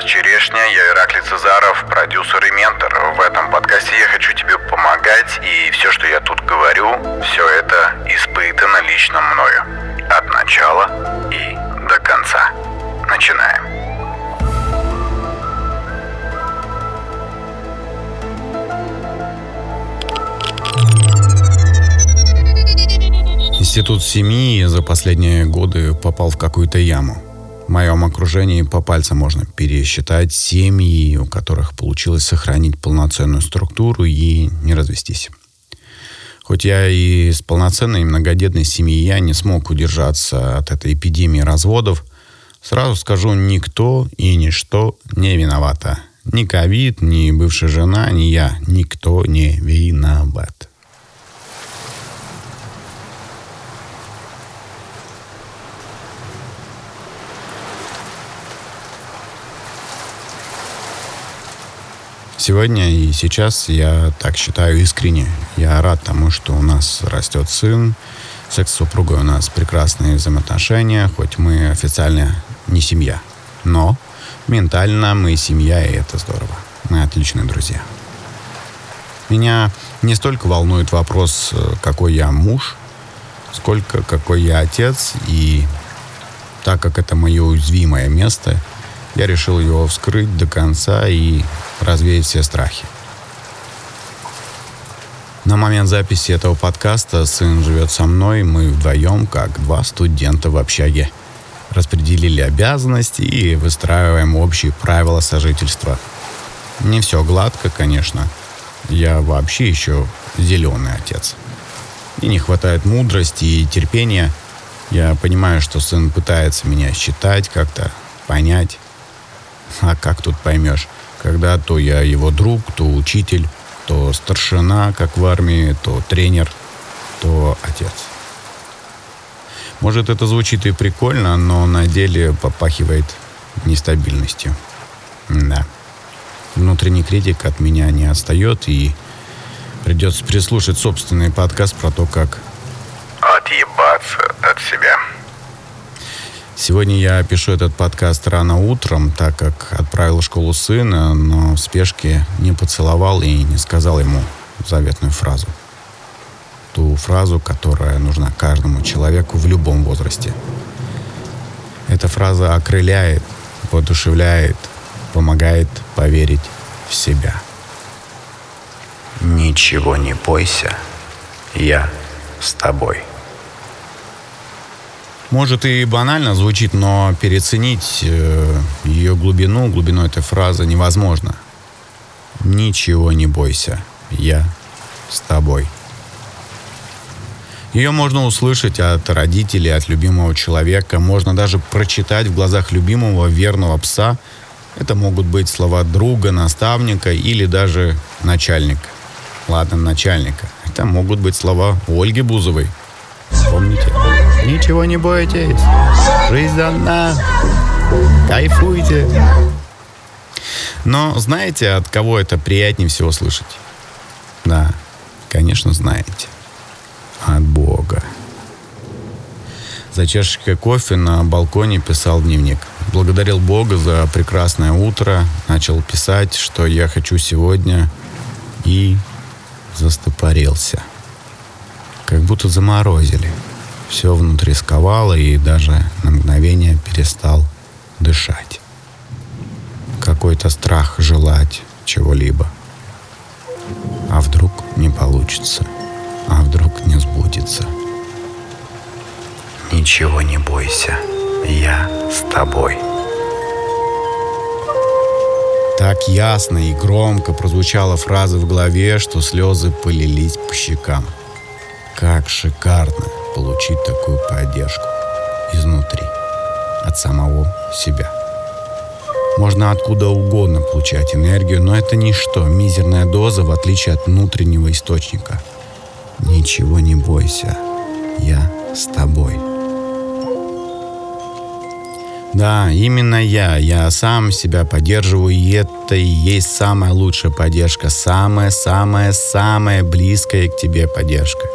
подкаст «Черешня». Я Ираклий Цезаров, продюсер и ментор. В этом подкасте я хочу тебе помогать, и все, что я тут говорю, все это испытано лично мною. От начала и до конца. Начинаем. Институт семьи за последние годы попал в какую-то яму. В моем окружении по пальцам можно пересчитать семьи, у которых получилось сохранить полноценную структуру и не развестись. Хоть я и из полноценной многодетной семьи, я не смог удержаться от этой эпидемии разводов. Сразу скажу, никто и ничто не виновата. Ни ковид, ни бывшая жена, ни я. Никто не виноват. Сегодня и сейчас я так считаю искренне. Я рад тому, что у нас растет сын. Секс с супругой у нас прекрасные взаимоотношения, хоть мы официально не семья. Но ментально мы семья, и это здорово. Мы отличные друзья. Меня не столько волнует вопрос, какой я муж, сколько какой я отец. И так как это мое уязвимое место – я решил его вскрыть до конца и развеять все страхи. На момент записи этого подкаста сын живет со мной, мы вдвоем, как два студента в общаге. Распределили обязанности и выстраиваем общие правила сожительства. Не все гладко, конечно. Я вообще еще зеленый отец. И не хватает мудрости и терпения. Я понимаю, что сын пытается меня считать как-то, понять. А как тут поймешь? Когда то я его друг, то учитель, то старшина, как в армии, то тренер, то отец. Может, это звучит и прикольно, но на деле попахивает нестабильностью. Да. Внутренний критик от меня не отстает, и придется прислушать собственный подкаст про то, как... Отъебаться от себя. Сегодня я пишу этот подкаст рано утром, так как отправил в школу сына, но в спешке не поцеловал и не сказал ему заветную фразу. Ту фразу, которая нужна каждому человеку в любом возрасте. Эта фраза окрыляет, воодушевляет, помогает поверить в себя. Ничего не бойся, я с тобой. Может и банально звучит, но переоценить э, ее глубину, глубину этой фразы невозможно. Ничего не бойся, я с тобой. Ее можно услышать от родителей, от любимого человека, можно даже прочитать в глазах любимого верного пса. Это могут быть слова друга, наставника или даже начальника. Ладно, начальника. Это могут быть слова Ольги Бузовой. Помните? Ничего не бойтесь. Жизнь одна. Кайфуйте. Но знаете, от кого это приятнее всего слышать? Да, конечно, знаете. От Бога. За чашечкой кофе на балконе писал дневник. Благодарил Бога за прекрасное утро. Начал писать, что я хочу сегодня. И застопорился. Как будто заморозили. Все внутри сковало и даже на мгновение перестал дышать. Какой-то страх желать чего-либо. А вдруг не получится? А вдруг не сбудется? Ничего не бойся, я с тобой. Так ясно и громко прозвучала фраза в голове, что слезы полились по щекам. Как шикарно! Получить такую поддержку изнутри, от самого себя. Можно откуда угодно получать энергию, но это ничто, мизерная доза, в отличие от внутреннего источника. Ничего не бойся, я с тобой. Да, именно я. Я сам себя поддерживаю, и это и есть самая лучшая поддержка. Самая-самая-самая близкая к тебе поддержка.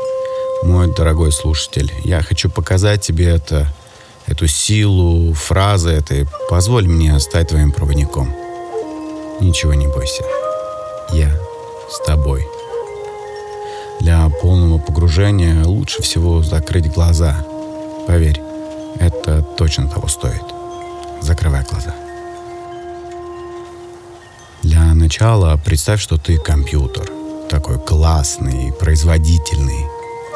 Мой дорогой слушатель, я хочу показать тебе это эту силу фразы этой, позволь мне стать твоим проводником. Ничего не бойся. Я с тобой. Для полного погружения лучше всего закрыть глаза. Поверь, это точно того стоит. Закрывай глаза. Для начала представь, что ты компьютер. Такой классный, производительный.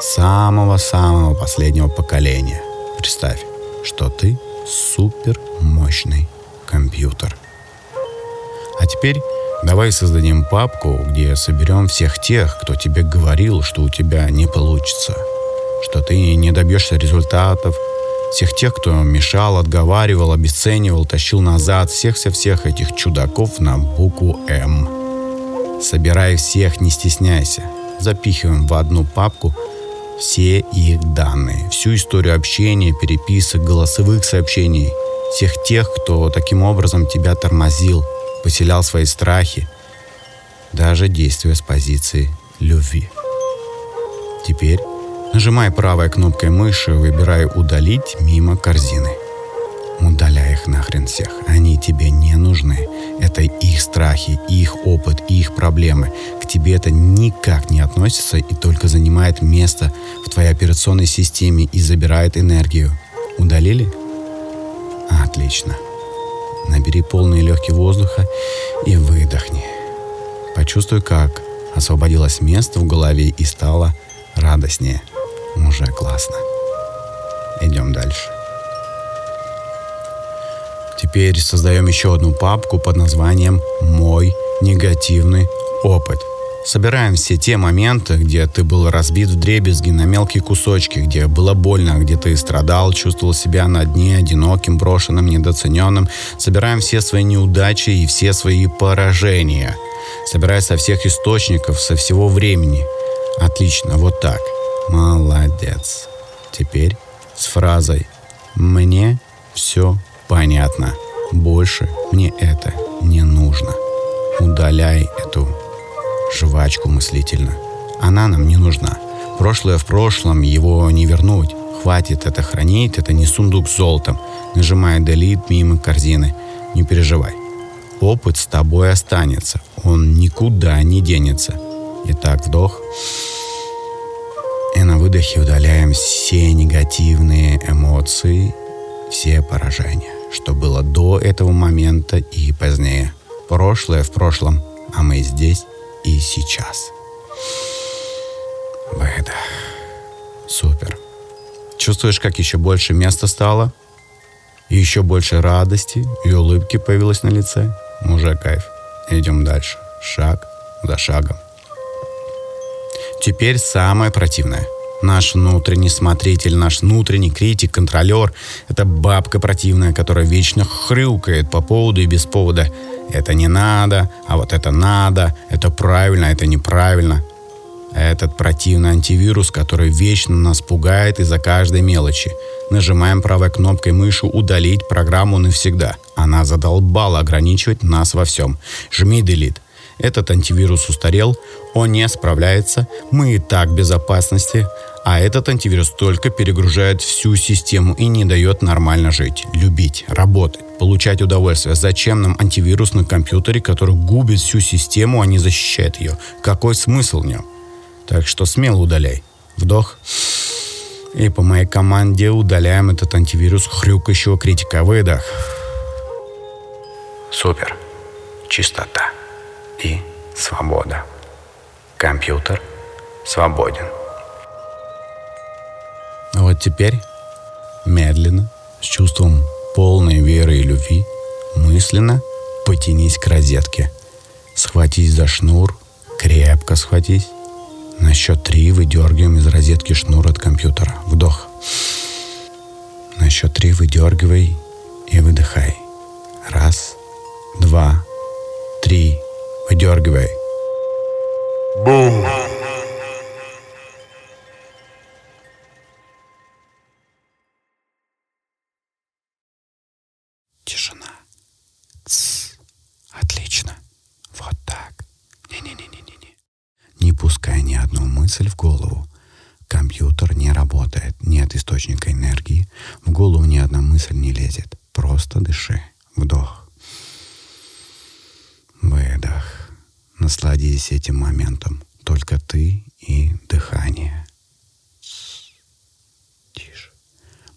Самого-самого последнего поколения. Представь, что ты супер мощный компьютер. А теперь давай создадим папку, где соберем всех тех, кто тебе говорил, что у тебя не получится, что ты не добьешься результатов, всех тех, кто мешал, отговаривал, обесценивал, тащил назад, всех-всех этих чудаков на букву «М». Собирай всех, не стесняйся. Запихиваем в одну папку все их данные, всю историю общения, переписок, голосовых сообщений, всех тех, кто таким образом тебя тормозил, поселял свои страхи, даже действуя с позиции любви. Теперь Нажимай правой кнопкой мыши, выбирай «Удалить» мимо корзины. Удаляй их нахрен всех. Они тебе не нужны. Это их страхи, их опыт, их проблемы. К тебе это никак не относится и только занимает место в твоей операционной системе и забирает энергию. Удалили? Отлично. Набери полные легкие воздуха и выдохни. Почувствуй, как освободилось место в голове и стало радостнее. Уже классно. Идем дальше. Теперь создаем еще одну папку под названием «Мой негативный опыт». Собираем все те моменты, где ты был разбит в дребезги на мелкие кусочки, где было больно, где ты страдал, чувствовал себя на дне, одиноким, брошенным, недооцененным. Собираем все свои неудачи и все свои поражения. Собирай со всех источников, со всего времени. Отлично, вот так – Молодец. Теперь с фразой «Мне все понятно. Больше мне это не нужно». Удаляй эту жвачку мыслительно. Она нам не нужна. Прошлое в прошлом, его не вернуть. Хватит это хранить, это не сундук с золотом. Нажимай Delete мимо корзины. Не переживай. Опыт с тобой останется. Он никуда не денется. Итак, вдох. И на выдохе удаляем все негативные эмоции, все поражения, что было до этого момента и позднее. Прошлое в прошлом, а мы здесь и сейчас. Выдох. Супер. Чувствуешь, как еще больше места стало? И еще больше радости и улыбки появилось на лице? Уже кайф. Идем дальше. Шаг за шагом. Теперь самое противное. Наш внутренний смотритель, наш внутренний критик, контролер – это бабка противная, которая вечно хрюкает по поводу и без повода. Это не надо, а вот это надо, это правильно, это неправильно. Этот противный антивирус, который вечно нас пугает из-за каждой мелочи. Нажимаем правой кнопкой мыши «Удалить программу навсегда». Она задолбала ограничивать нас во всем. Жми «Delete». Этот антивирус устарел, он не справляется, мы и так в безопасности, а этот антивирус только перегружает всю систему и не дает нормально жить, любить, работать, получать удовольствие. Зачем нам антивирус на компьютере, который губит всю систему, а не защищает ее? Какой смысл в нем? Так что смело удаляй. Вдох. И по моей команде удаляем этот антивирус хрюкающего критика. Выдох. Супер. Чистота и свобода. Компьютер свободен. Вот теперь медленно, с чувством полной веры и любви, мысленно потянись к розетке. Схватись за шнур, крепко схватись. На счет три выдергиваем из розетки шнур от компьютера. Вдох. На счет три выдергивай и выдыхай. Раз, два, три. Выдергивай. Бум! Не пускай ни одну мысль в голову. Компьютер не работает, нет источника энергии. В голову ни одна лезет. Просто дыши. Вдох. Выдох. Насладись этим моментом. Только ты и дыхание. Тише.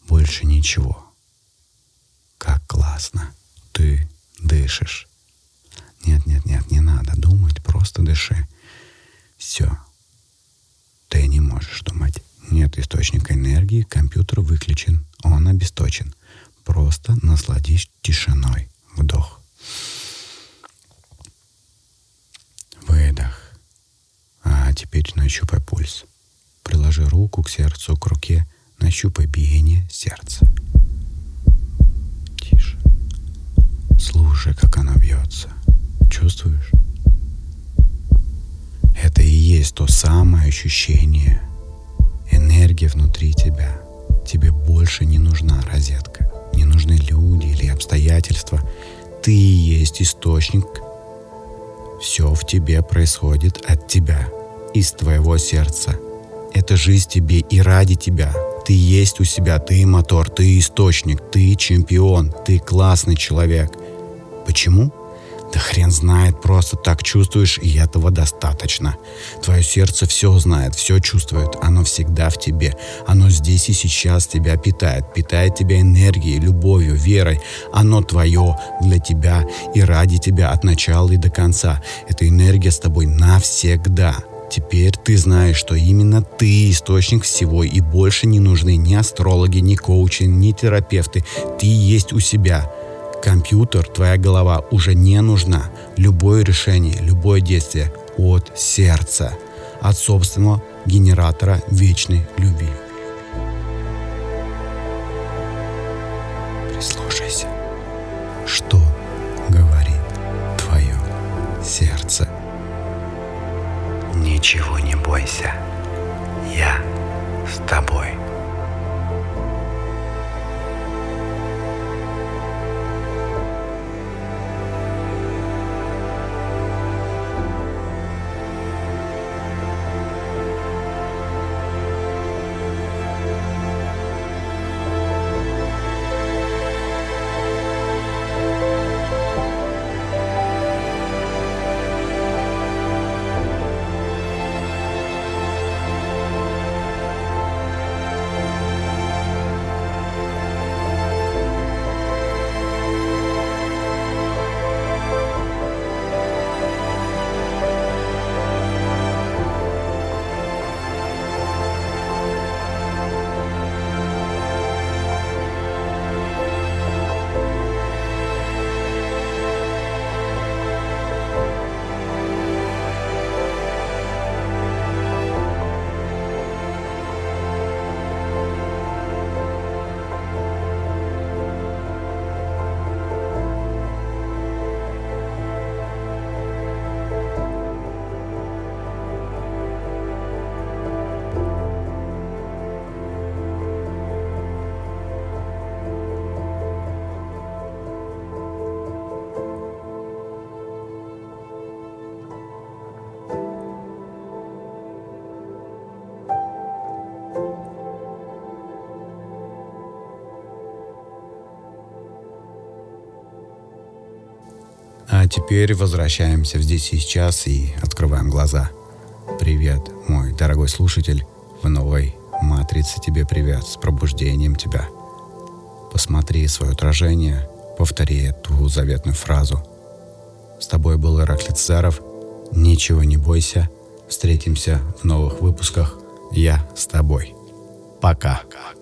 Больше ничего. Как классно. Ты дышишь. Нет, нет, нет, не надо думать, просто дыши. Все. Ты не можешь думать. Нет источника энергии, компьютер выключен, он обесточен. Просто насладись тишиной. Вдох. Выдох. А теперь нащупай пульс. Приложи руку к сердцу, к руке, нащупай биение сердца. Тише. Слушай, как оно бьется. Чувствуешь? Есть то самое ощущение, энергия внутри тебя. Тебе больше не нужна розетка, не нужны люди или обстоятельства. Ты есть источник. Все в тебе происходит от тебя, из твоего сердца. Это жизнь тебе и ради тебя. Ты есть у себя, ты мотор, ты источник, ты чемпион, ты классный человек. Почему? Да хрен знает, просто так чувствуешь, и этого достаточно. Твое сердце все знает, все чувствует, оно всегда в тебе. Оно здесь и сейчас тебя питает, питает тебя энергией, любовью, верой. Оно твое для тебя и ради тебя от начала и до конца. Эта энергия с тобой навсегда. Теперь ты знаешь, что именно ты источник всего, и больше не нужны ни астрологи, ни коучи, ни терапевты. Ты есть у себя компьютер, твоя голова уже не нужна. Любое решение, любое действие от сердца, от собственного генератора вечной любви. Прислушайся, что говорит твое сердце. Ничего не бойся, теперь возвращаемся в здесь и сейчас и открываем глаза. Привет, мой дорогой слушатель, в новой матрице тебе привет, с пробуждением тебя. Посмотри свое отражение, повтори эту заветную фразу. С тобой был Ираклит Заров. Ничего не бойся. Встретимся в новых выпусках. Я с тобой. Пока. Пока.